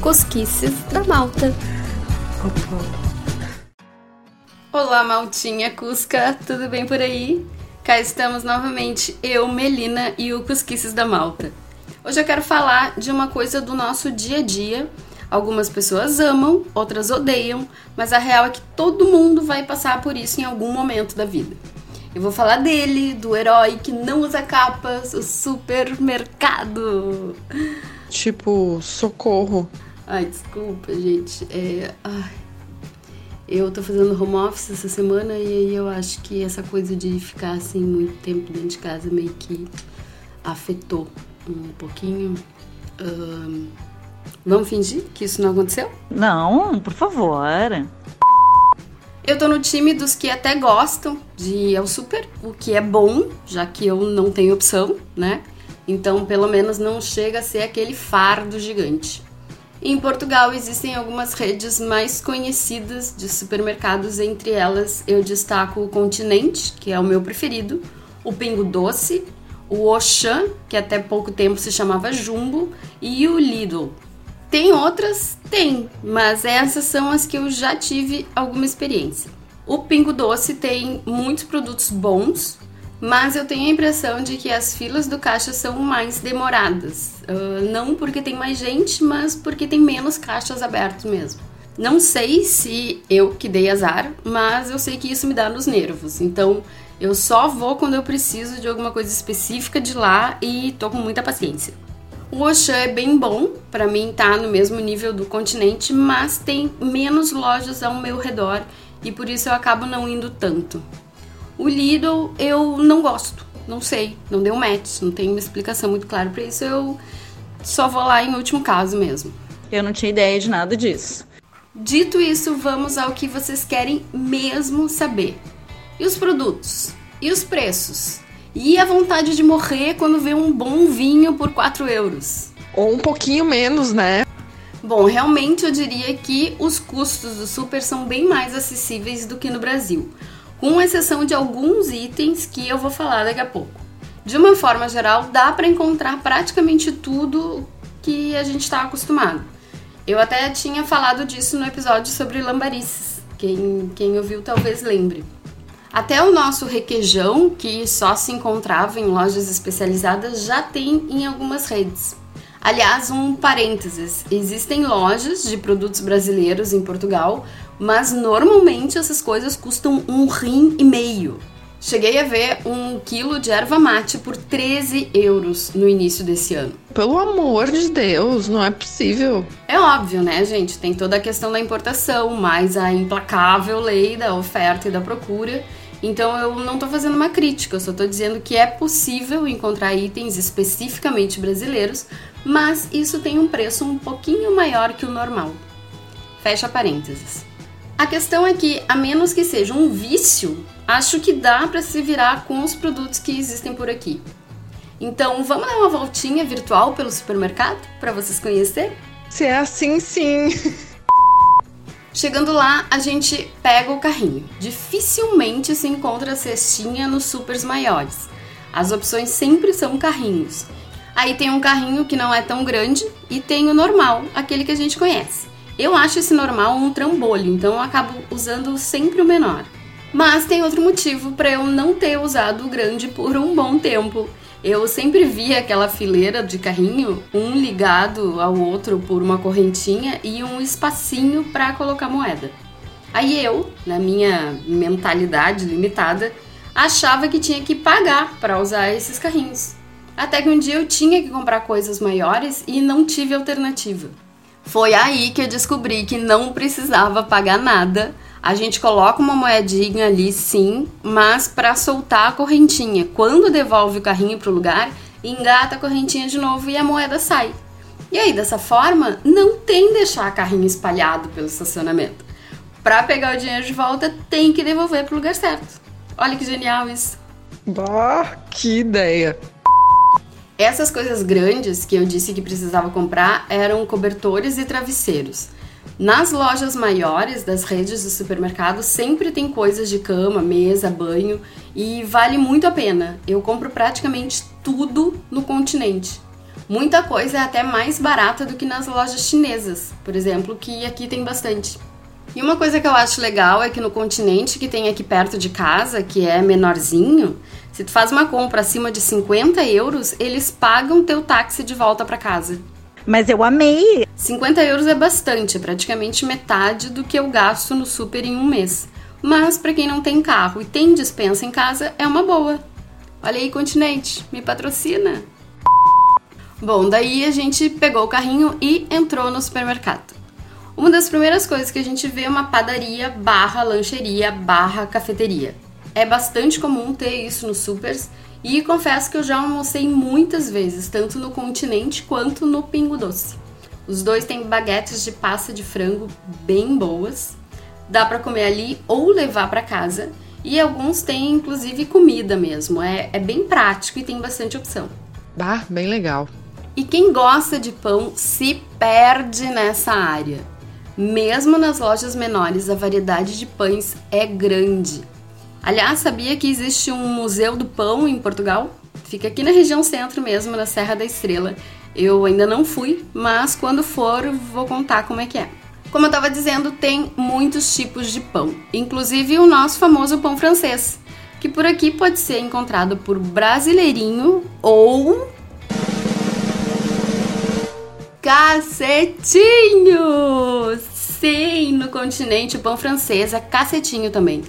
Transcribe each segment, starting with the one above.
Cosquices da Malta. Olá, Maltinha Cusca, tudo bem por aí? Cá estamos novamente, eu, Melina e o Cosquices da Malta. Hoje eu quero falar de uma coisa do nosso dia a dia. Algumas pessoas amam, outras odeiam, mas a real é que todo mundo vai passar por isso em algum momento da vida. Eu vou falar dele, do herói que não usa capas, o supermercado. Tipo, socorro. Ai, desculpa, gente. É, ai, eu tô fazendo home office essa semana e aí eu acho que essa coisa de ficar assim muito tempo dentro de casa meio que afetou um pouquinho. Um, vamos fingir que isso não aconteceu? Não, por favor. Eu tô no time dos que até gostam de ir ao super, o que é bom, já que eu não tenho opção, né? Então, pelo menos não chega a ser aquele fardo gigante. Em Portugal existem algumas redes mais conhecidas de supermercados, entre elas eu destaco o Continente, que é o meu preferido, o Pingo Doce, o Auchan, que até pouco tempo se chamava Jumbo, e o Lidl, tem outras? Tem, mas essas são as que eu já tive alguma experiência. O Pingo Doce tem muitos produtos bons, mas eu tenho a impressão de que as filas do caixa são mais demoradas. Uh, não porque tem mais gente, mas porque tem menos caixas abertos mesmo. Não sei se eu que dei azar, mas eu sei que isso me dá nos nervos. Então eu só vou quando eu preciso de alguma coisa específica de lá e tô com muita paciência. O Auchan é bem bom, para mim tá no mesmo nível do continente, mas tem menos lojas ao meu redor e por isso eu acabo não indo tanto. O Lidl eu não gosto, não sei, não deu match, não tem uma explicação muito clara para isso, eu só vou lá em último caso mesmo. Eu não tinha ideia de nada disso. Dito isso, vamos ao que vocês querem mesmo saber. E os produtos? E os preços? E a vontade de morrer quando vê um bom vinho por 4 euros. Ou um pouquinho menos, né? Bom, realmente eu diria que os custos do super são bem mais acessíveis do que no Brasil, com exceção de alguns itens que eu vou falar daqui a pouco. De uma forma geral, dá para encontrar praticamente tudo que a gente está acostumado. Eu até tinha falado disso no episódio sobre lambarices. Quem, quem ouviu talvez lembre. Até o nosso requeijão, que só se encontrava em lojas especializadas, já tem em algumas redes. Aliás, um parênteses: existem lojas de produtos brasileiros em Portugal, mas normalmente essas coisas custam um rim e meio. Cheguei a ver um quilo de erva mate por 13 euros no início desse ano. Pelo amor de Deus, não é possível. É óbvio, né, gente? Tem toda a questão da importação, mais a implacável lei da oferta e da procura então eu não estou fazendo uma crítica, eu só estou dizendo que é possível encontrar itens especificamente brasileiros, mas isso tem um preço um pouquinho maior que o normal. Fecha parênteses. A questão é que, a menos que seja um vício, acho que dá para se virar com os produtos que existem por aqui. Então, vamos dar uma voltinha virtual pelo supermercado para vocês conhecerem? Se é assim, sim. Chegando lá, a gente pega o carrinho. Dificilmente se encontra cestinha nos supers maiores. As opções sempre são carrinhos. Aí tem um carrinho que não é tão grande e tem o normal, aquele que a gente conhece. Eu acho esse normal um trambolho, então eu acabo usando sempre o menor. Mas tem outro motivo para eu não ter usado o grande por um bom tempo eu sempre via aquela fileira de carrinho, um ligado ao outro por uma correntinha e um espacinho para colocar moeda. Aí eu, na minha mentalidade limitada, achava que tinha que pagar para usar esses carrinhos. Até que um dia eu tinha que comprar coisas maiores e não tive alternativa. Foi aí que eu descobri que não precisava pagar nada a gente coloca uma moedinha ali, sim, mas para soltar a correntinha. Quando devolve o carrinho para o lugar, engata a correntinha de novo e a moeda sai. E aí, dessa forma, não tem deixar carrinho espalhado pelo estacionamento. Para pegar o dinheiro de volta, tem que devolver para o lugar certo. Olha que genial isso. Bah, que ideia! Essas coisas grandes que eu disse que precisava comprar eram cobertores e travesseiros. Nas lojas maiores das redes de supermercado sempre tem coisas de cama, mesa, banho e vale muito a pena. Eu compro praticamente tudo no continente. Muita coisa é até mais barata do que nas lojas chinesas, por exemplo, que aqui tem bastante. E uma coisa que eu acho legal é que no continente que tem aqui perto de casa, que é menorzinho, se tu faz uma compra acima de 50 euros, eles pagam teu táxi de volta para casa. Mas eu amei. 50 euros é bastante, é praticamente metade do que eu gasto no super em um mês. Mas para quem não tem carro e tem dispensa em casa, é uma boa. Olha aí, continente, me patrocina. Bom, daí a gente pegou o carrinho e entrou no supermercado. Uma das primeiras coisas que a gente vê é uma padaria barra lancheria barra cafeteria. É bastante comum ter isso nos supers e confesso que eu já almocei muitas vezes, tanto no continente quanto no Pingo Doce. Os dois têm baguetes de pasta de frango bem boas, dá para comer ali ou levar para casa, e alguns têm inclusive comida mesmo. É, é bem prático e tem bastante opção. Bah, bem legal. E quem gosta de pão se perde nessa área. Mesmo nas lojas menores, a variedade de pães é grande. Aliás, sabia que existe um Museu do Pão em Portugal? Fica aqui na região centro mesmo, na Serra da Estrela. Eu ainda não fui, mas quando for vou contar como é que é. Como eu estava dizendo, tem muitos tipos de pão, inclusive o nosso famoso pão francês, que por aqui pode ser encontrado por brasileirinho ou cacetinho! Sim, no continente o pão francês é cacetinho também.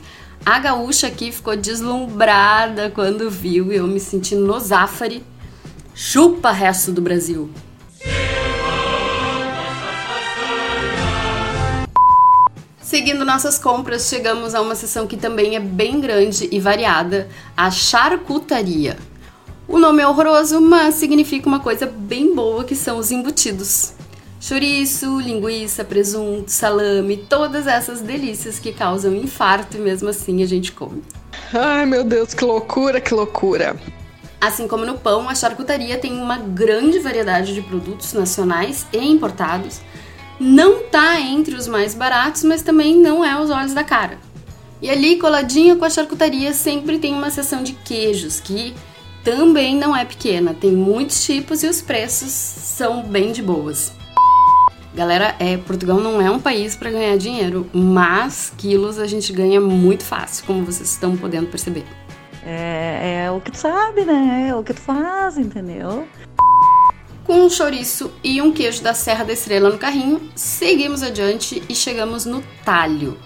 A gaúcha aqui ficou deslumbrada quando viu e eu me senti no Zafari. Chupa resto do Brasil! Seguindo nossas compras, chegamos a uma seção que também é bem grande e variada, a charcutaria. O nome é horroroso, mas significa uma coisa bem boa que são os embutidos. Chouriço, linguiça, presunto, salame, todas essas delícias que causam infarto e mesmo assim a gente come. Ai meu Deus, que loucura, que loucura! Assim como no pão, a charcutaria tem uma grande variedade de produtos nacionais e importados. Não tá entre os mais baratos, mas também não é aos olhos da cara. E ali, coladinho com a charcutaria, sempre tem uma seção de queijos que também não é pequena, tem muitos tipos e os preços são bem de boas. Galera, é, Portugal não é um país para ganhar dinheiro, mas quilos a gente ganha muito fácil, como vocês estão podendo perceber. É, é o que tu sabe, né? É o que tu faz, entendeu? Com um chouriço e um queijo da Serra da Estrela no carrinho, seguimos adiante e chegamos no talho.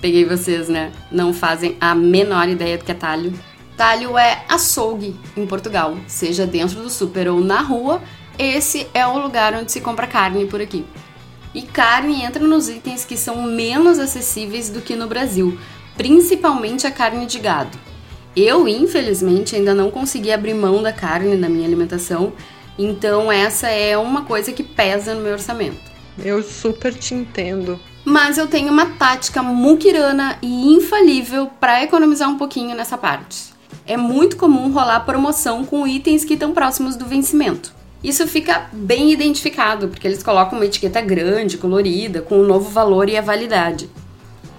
Peguei vocês, né? Não fazem a menor ideia do que é talho. Talho é açougue em Portugal, seja dentro do super ou na rua, esse é o lugar onde se compra carne por aqui. E carne entra nos itens que são menos acessíveis do que no Brasil, principalmente a carne de gado. Eu, infelizmente, ainda não consegui abrir mão da carne na minha alimentação, então essa é uma coisa que pesa no meu orçamento. Eu super te entendo. Mas eu tenho uma tática muquirana e infalível para economizar um pouquinho nessa parte é muito comum rolar promoção com itens que estão próximos do vencimento. Isso fica bem identificado, porque eles colocam uma etiqueta grande, colorida, com o um novo valor e a validade.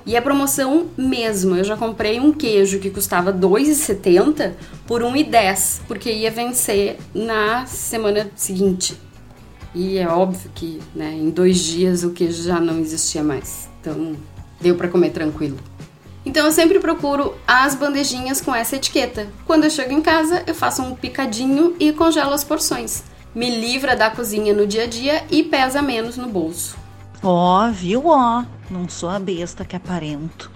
E a promoção mesmo, eu já comprei um queijo que custava R$ 2,70 por R$ 1,10, porque ia vencer na semana seguinte. E é óbvio que né, em dois dias o queijo já não existia mais. Então deu para comer tranquilo. Então eu sempre procuro as bandejinhas com essa etiqueta. Quando eu chego em casa, eu faço um picadinho e congelo as porções. Me livra da cozinha no dia a dia e pesa menos no bolso. Ó, oh, viu? Ó, oh, não sou a besta que aparento.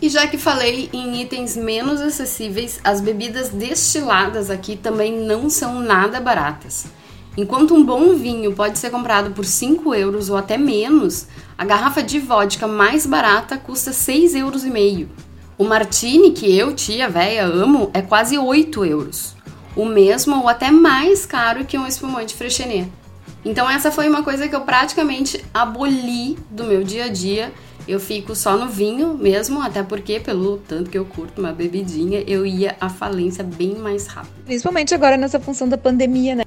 E já que falei em itens menos acessíveis, as bebidas destiladas aqui também não são nada baratas. Enquanto um bom vinho pode ser comprado por 5 euros ou até menos, a garrafa de vodka mais barata custa 6,5 euros. O martini, que eu, tia véia, amo, é quase 8 euros. O mesmo ou até mais caro que um espumante Freixenet. Então essa foi uma coisa que eu praticamente aboli do meu dia a dia. Eu fico só no vinho mesmo, até porque pelo tanto que eu curto uma bebidinha, eu ia à falência bem mais rápido. Principalmente agora nessa função da pandemia, né?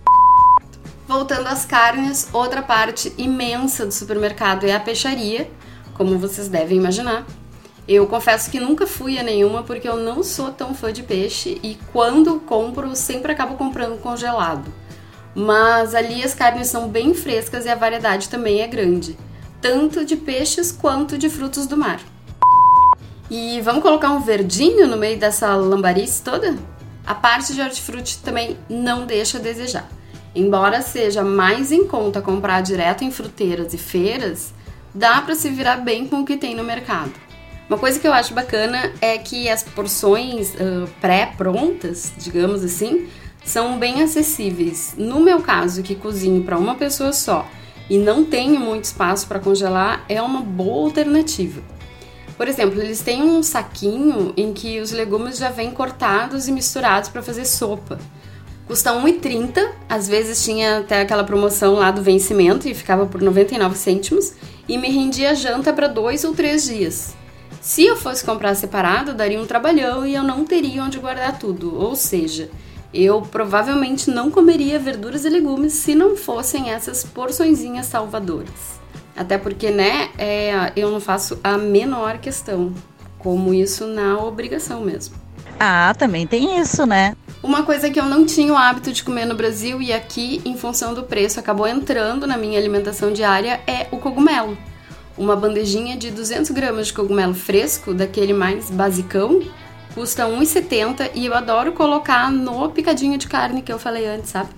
Voltando às carnes, outra parte imensa do supermercado é a peixaria, como vocês devem imaginar. Eu confesso que nunca fui a nenhuma porque eu não sou tão fã de peixe e quando compro sempre acabo comprando congelado. Mas ali as carnes são bem frescas e a variedade também é grande, tanto de peixes quanto de frutos do mar. E vamos colocar um verdinho no meio dessa lambarice toda? A parte de hortifruti também não deixa a desejar. Embora seja mais em conta comprar direto em fruteiras e feiras, dá para se virar bem com o que tem no mercado. Uma coisa que eu acho bacana é que as porções uh, pré-prontas, digamos assim, são bem acessíveis. No meu caso, que cozinho para uma pessoa só e não tenho muito espaço para congelar, é uma boa alternativa. Por exemplo, eles têm um saquinho em que os legumes já vêm cortados e misturados para fazer sopa. Custa 1,30, às vezes tinha até aquela promoção lá do vencimento e ficava por 99 cêntimos, e me rendia janta para dois ou três dias. Se eu fosse comprar separado, daria um trabalhão e eu não teria onde guardar tudo, ou seja, eu provavelmente não comeria verduras e legumes se não fossem essas porçõezinhas salvadoras. Até porque, né, é, eu não faço a menor questão, como isso na obrigação mesmo. Ah, também tem isso, né? Uma coisa que eu não tinha o hábito de comer no Brasil e aqui, em função do preço, acabou entrando na minha alimentação diária é o cogumelo. Uma bandejinha de 200 gramas de cogumelo fresco, daquele mais basicão, custa 1,70 e eu adoro colocar no picadinho de carne que eu falei antes, sabe?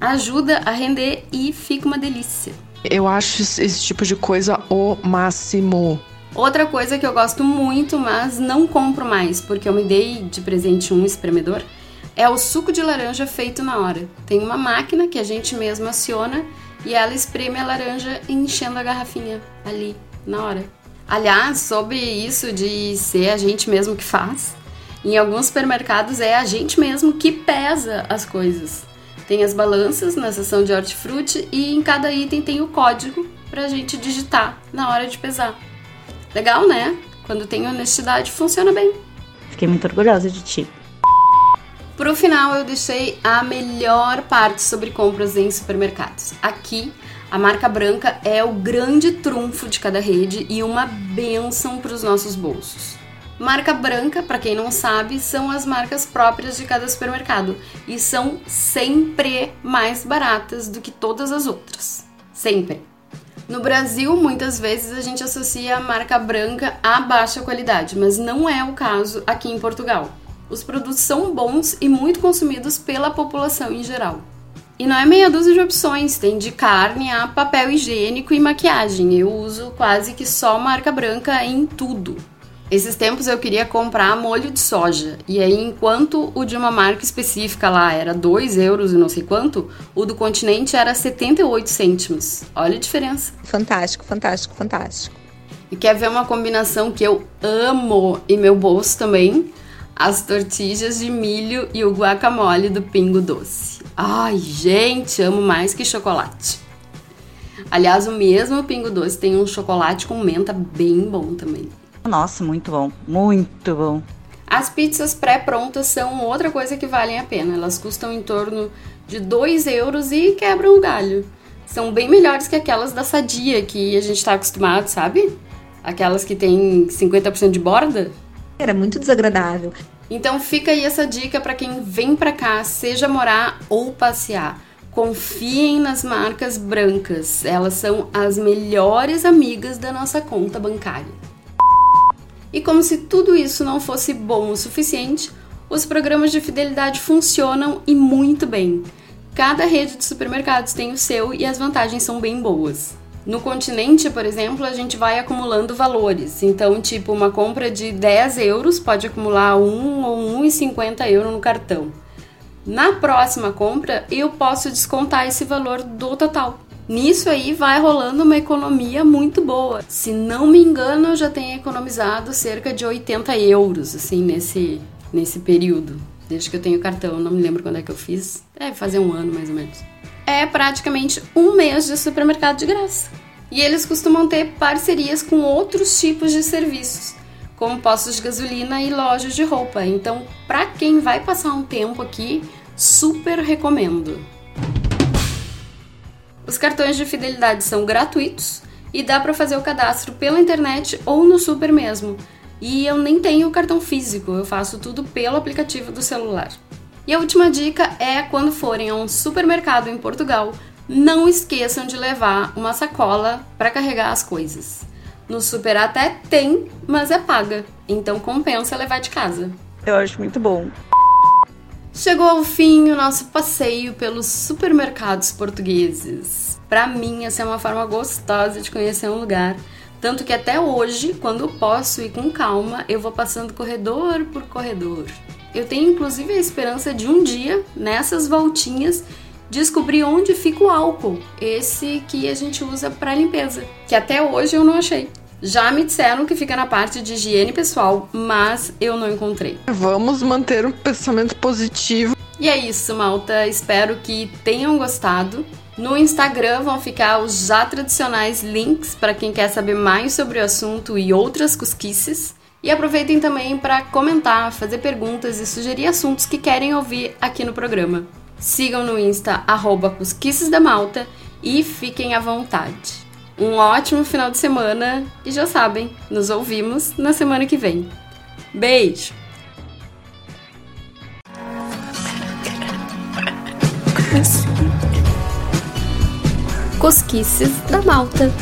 Ajuda a render e fica uma delícia. Eu acho esse tipo de coisa o máximo. Outra coisa que eu gosto muito, mas não compro mais, porque eu me dei de presente um espremedor, é o suco de laranja feito na hora. Tem uma máquina que a gente mesmo aciona e ela espreme a laranja enchendo a garrafinha ali na hora. Aliás, sobre isso de ser a gente mesmo que faz, em alguns supermercados é a gente mesmo que pesa as coisas. Tem as balanças na seção de hortifruti e em cada item tem o código para a gente digitar na hora de pesar. Legal, né? Quando tem honestidade, funciona bem. Fiquei muito orgulhosa de ti. Pro final eu deixei a melhor parte sobre compras em supermercados. Aqui, a marca branca é o grande trunfo de cada rede e uma benção para os nossos bolsos. Marca branca, para quem não sabe, são as marcas próprias de cada supermercado e são sempre mais baratas do que todas as outras. Sempre. No Brasil, muitas vezes a gente associa a marca branca a baixa qualidade, mas não é o caso aqui em Portugal os produtos são bons e muito consumidos pela população em geral. E não é meia dúzia de opções, tem de carne a papel higiênico e maquiagem. Eu uso quase que só marca branca em tudo. Esses tempos eu queria comprar molho de soja, e aí enquanto o de uma marca específica lá era 2 euros e não sei quanto, o do continente era 78 cêntimos. Olha a diferença. Fantástico, fantástico, fantástico. E quer ver uma combinação que eu amo e meu bolso também? as tortilhas de milho e o guacamole do Pingo Doce. Ai, gente, amo mais que chocolate. Aliás, o mesmo Pingo Doce tem um chocolate com menta bem bom também. Nossa, muito bom, muito bom. As pizzas pré-prontas são outra coisa que valem a pena. Elas custam em torno de 2 euros e quebram o galho. São bem melhores que aquelas da Sadia que a gente está acostumado, sabe? Aquelas que tem 50% de borda. Era muito desagradável. Então fica aí essa dica para quem vem para cá, seja morar ou passear. Confiem nas marcas brancas, elas são as melhores amigas da nossa conta bancária. E como se tudo isso não fosse bom o suficiente, os programas de fidelidade funcionam e muito bem. Cada rede de supermercados tem o seu e as vantagens são bem boas. No continente, por exemplo, a gente vai acumulando valores. Então, tipo, uma compra de 10 euros pode acumular 1 ou 1,50 euros no cartão. Na próxima compra, eu posso descontar esse valor do total. Nisso aí vai rolando uma economia muito boa. Se não me engano, eu já tenho economizado cerca de 80 euros, assim, nesse, nesse período. Desde que eu tenho cartão, não me lembro quando é que eu fiz. Deve fazer um ano mais ou menos é praticamente um mês de supermercado de graça. E eles costumam ter parcerias com outros tipos de serviços, como postos de gasolina e lojas de roupa. Então, para quem vai passar um tempo aqui, super recomendo. Os cartões de fidelidade são gratuitos e dá para fazer o cadastro pela internet ou no super mesmo. E eu nem tenho cartão físico, eu faço tudo pelo aplicativo do celular. E a última dica é quando forem a um supermercado em Portugal, não esqueçam de levar uma sacola para carregar as coisas. No super até tem, mas é paga, então compensa levar de casa. Eu acho muito bom. Chegou ao fim o nosso passeio pelos supermercados portugueses. Para mim, essa é uma forma gostosa de conhecer um lugar. Tanto que até hoje, quando posso ir com calma, eu vou passando corredor por corredor. Eu tenho inclusive a esperança de um dia, nessas voltinhas, descobrir onde fica o álcool, esse que a gente usa para limpeza, que até hoje eu não achei. Já me disseram que fica na parte de higiene pessoal, mas eu não encontrei. Vamos manter um pensamento positivo. E é isso, malta. Espero que tenham gostado. No Instagram vão ficar os já tradicionais links para quem quer saber mais sobre o assunto e outras cosquices. E aproveitem também para comentar, fazer perguntas e sugerir assuntos que querem ouvir aqui no programa. Sigam no Insta, arroba da Malta e fiquem à vontade. Um ótimo final de semana e já sabem, nos ouvimos na semana que vem. Beijo! Cosquices da Malta.